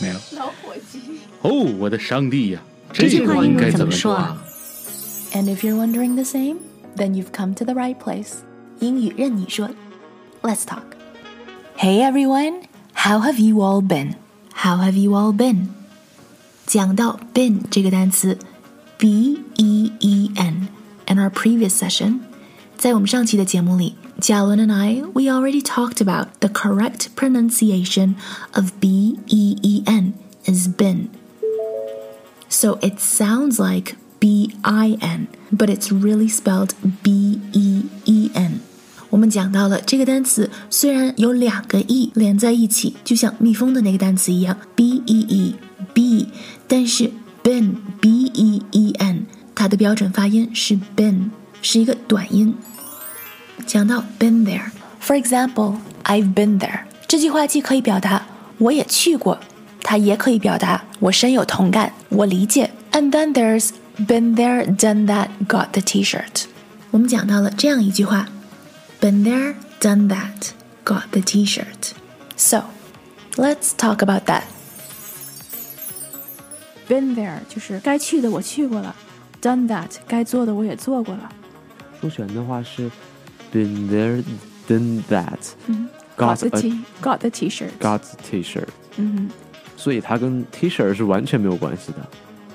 没有。老伙计。哦，我的上帝呀，这句个应话英文怎该怎么说么说啊？ And if you're wondering the same, then you've come to the right place. 英语任你说，Let's talk. Hey everyone, how have you all been? How have you all been? 讲到 been 这个单词，b e e n。In our previous session，在我们上期的节目里， 嘉伦 and I we already talked about the correct pronunciation of b e e n is been. So it sounds like B I N, but it's really spelled B E E N. 我们讲到了这个单词，虽然有两个 e 连在一起，就像蜜蜂的那个单词一样，b e e b，但是 been b e e n 它的标准发音是 been，是一个短音。 讲到 been there，for example，I've been there 这句话既可以表达我也去过，它也可以表达我深有同感，我理解。And then there's been there, done that, got the T-shirt。我们讲到了这样一句话：been there, done that, got the T-shirt。So, let's talk about that. Been there 就是该去的我去过了，done that 该做的我也做过了。复选的话是 been there, done that, 嗯 got the a T got the T-shirt。 got T-shirt，嗯，所以它跟 T-shirt 是完全没有关系的。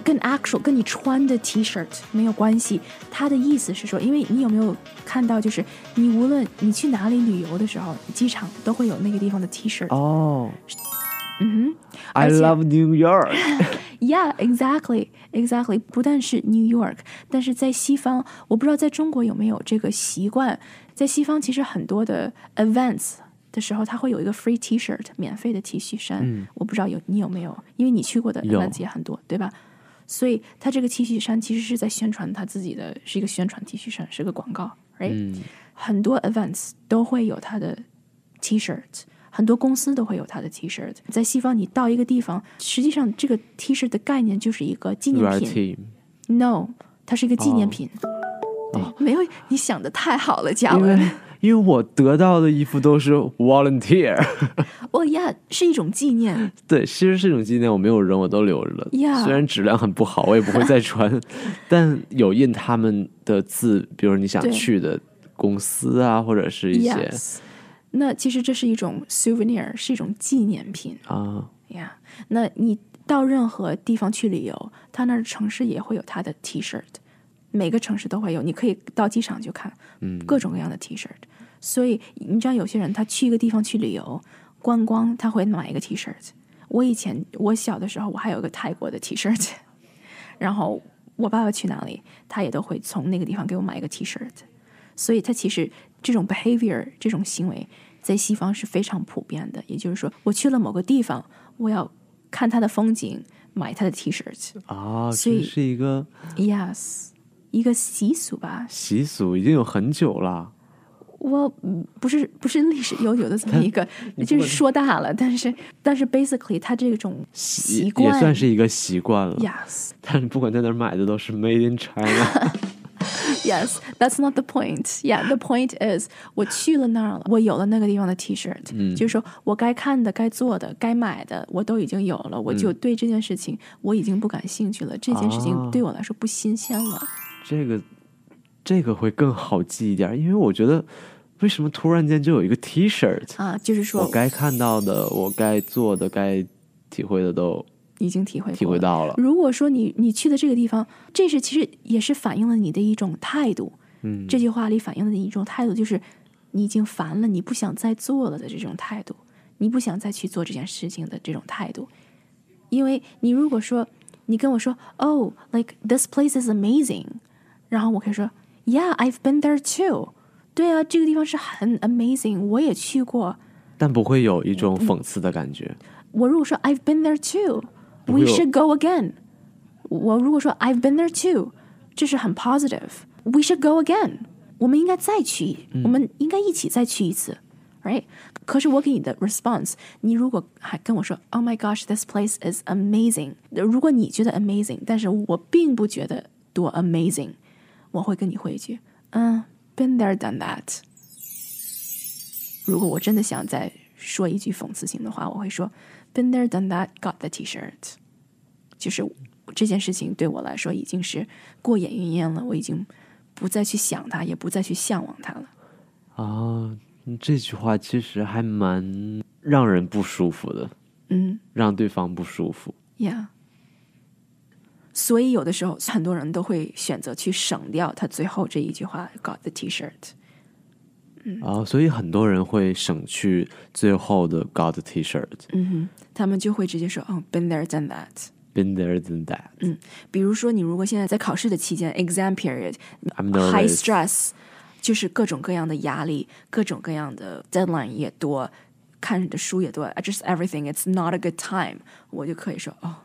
跟 actual 跟你穿的 T-shirt 没有关系。它的意思是说，因为你有没有看到，就是你无论你去哪里旅游的时候，机场都会有那个地方的 T-shirt。哦、嗯 i 而且 love New York。 哼，Yeah, exactly, exactly。不但是 New York，但是在西方，我不知道在中国有没有这个习惯。在西方，其实很多的 events 的时候，它会有一个 free T-shirt，免费的 T 恤衫。嗯我不知道有你有没有，因为你去过的有 events 也很多，对吧？所以他这个 T 恤衫其实是在宣传他自己的，是一个宣传 T 恤衫，是个广告，right？、嗯，很多 events 都会有他的 T-shirt，很多公司都会有他的 T-shirt。在西方，你到一个地方，实际上这个 T-shirt 的概念就是一个纪念品。No，它是一个纪念哦品。哦对，没有你想的太好了，嘉因为文。因为我得到的衣服都是 volunteer，哦呀，是一种纪念。对，其实是一种纪念，我没有扔，我都留着了。虽然质量很不好，我也不会再穿，但有印他们的字，比如你想去的公司啊，或者是一些 Yes，那其实这是一种 souvenir，是一种纪念品啊，呀。那你到任何地方去旅游，他那儿城市也会有他的 T-shirt，每个城市都会有，你可以到机场去看，嗯，各种各样的 T-shirt。所以你知道，有些人他去一个地方去旅游观光，他会买一个 T-shirt。我以前我小的时候，我还有一个泰国的 T-shirt，然后我爸爸去哪里，他也都会从那个地方给我买一个 T-shirt。所以，他其实这种 behavior 这种行为在西方是非常普遍的。也就是说，我去了某个地方，我要看它的风景，买它的 T-shirt。啊，所以这是一个 Yes，一个习俗吧。习俗，已经有很久了。我嗯不是不是历史悠久的这么一个，就是说大了，但是但是 basically 它这种习惯也算是一个习惯了。yes 但是不管在哪儿买的都是 Made in China。yes that's not the point. Yeah the point is 我去了那儿了，我有了那个地方的 T-shirt，、就是说我该看的、该做的、该买的我都已经有了，我就对这件事情我已经不感兴趣了，这件事情啊。对我来说不新鲜了。这个这个会更好记一点，因为我觉得为什么突然间就有一个 T-shirt，啊，就是说我该看到的，我该做的，该体会的都已经体会体会到了。如果说你你去的这个地方，这是其实也是反映了你的一种态度。嗯，这句话里反映的一种态度，就是你已经烦了，你不想再做了的这种态度，你不想再去做这件事情的这种态度。因为你如果说你跟我说，Oh, like this place is amazing，然后我可以说，Yeah, I've been there too。对啊，这个地方是很 amazing，我也去过。但不会有一种讽刺的感觉。我如果说 I've been there too，we 会有 should go again。我如果说 I've been there too，这是很 positive。We should go again，我们应该再去，我们应该一起再去一次，right？可是我给你的 response，你如果还跟我说 Oh my gosh，this place is amazing，如果你觉得 amazing，但是我并不觉得多 amazing，我会跟你回一句，嗯，been there done that。如果我真的想再说一句讽刺性的话，我会说 Been there done that got the T-shirt，就是这件事情对我来说已经是过眼云烟了，我已经不再去想它，也不再去向往它了。啊，这句话其实还蛮让人不舒服的，嗯让对方不舒服。，Yeah。所以有的时候很多人都会选择去省掉他最后这一句话 got the T-shirt。啊，所以很多人会省去最后的 got the T-shirt。嗯哼，他们就会直接说哦，been there done that。 Been there than that. 比如说，你如果现在在考试的期间，exam period， I'm high nervous. stress，就是各种各样的压力，各种各样的 deadline 也多，看的书也多，just everything. It's not a good time。我就可以说哦，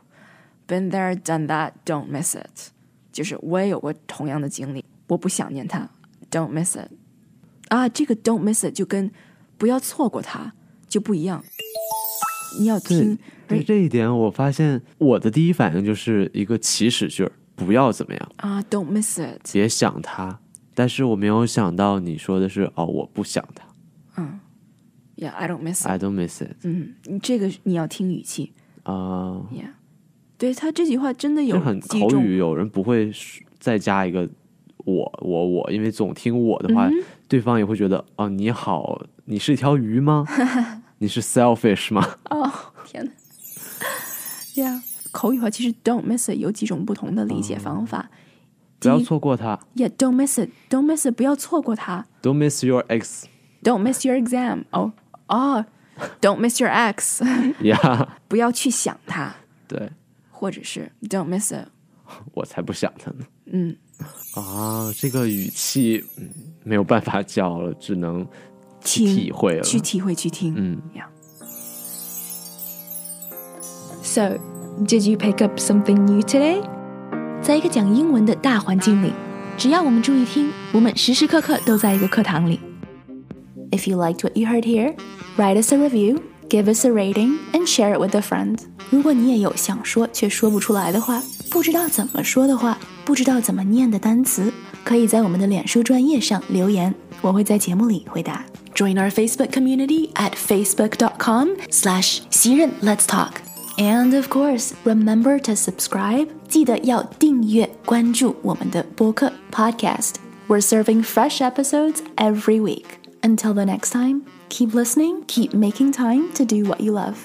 been there done that. Don't miss it。就是我也有过同样的经历，我不想念它，don't miss it。 啊，这个 don't miss it 就跟不要错过它就不一样。你要听对这一点，我发现我的第一反应就是一个祈使句儿，不要怎么样，啊，don't miss it。别想它。但是我没有想到你说的是哦，我不想它 Yeah, I don't miss it。，I don't miss it 嗯，你这个你要听语气。啊。Yeah，对他这句话真的有很口语，有人不会说再加一个我我我，因为总听我的话，嗯对方也会觉得哦，你好，你是一条鱼吗？你是 selfish 吗？哦，天哪！Yeah，口语化其实 don't miss it 有几种不同的理解方法。不要错过它 Yeah，don't miss it，don't miss it，不要错过它。，Don't miss your ex。Don't miss your exam。哦哦，Don't miss your ex，呀，不要去想它，对或者是 Don't miss it。我才不想它呢。嗯，啊，这个语气嗯没有办法教了，只能去听体会了。去体会，去听。嗯 Yeah。 So, did you pick up something new today? 在一个讲英文的大环境里，只要我们注意听，我们时时刻刻都在一个课堂里。If you liked what you heard here, write us a review, give us a rating, and share it with a friend. 如果你也有想说却说不出来的话，不知道怎么说的话， 不知道怎么念的单词，可以在我们的脸书专页上留言，我会在节目里回答。Join our Facebook community at facebook.com slash 袭人 Let's Talk. And of course, remember to subscribe. 记得要订阅关注我们的播客 podcast. We're serving fresh episodes every week. Until the next time, keep listening, keep making time to do what you love.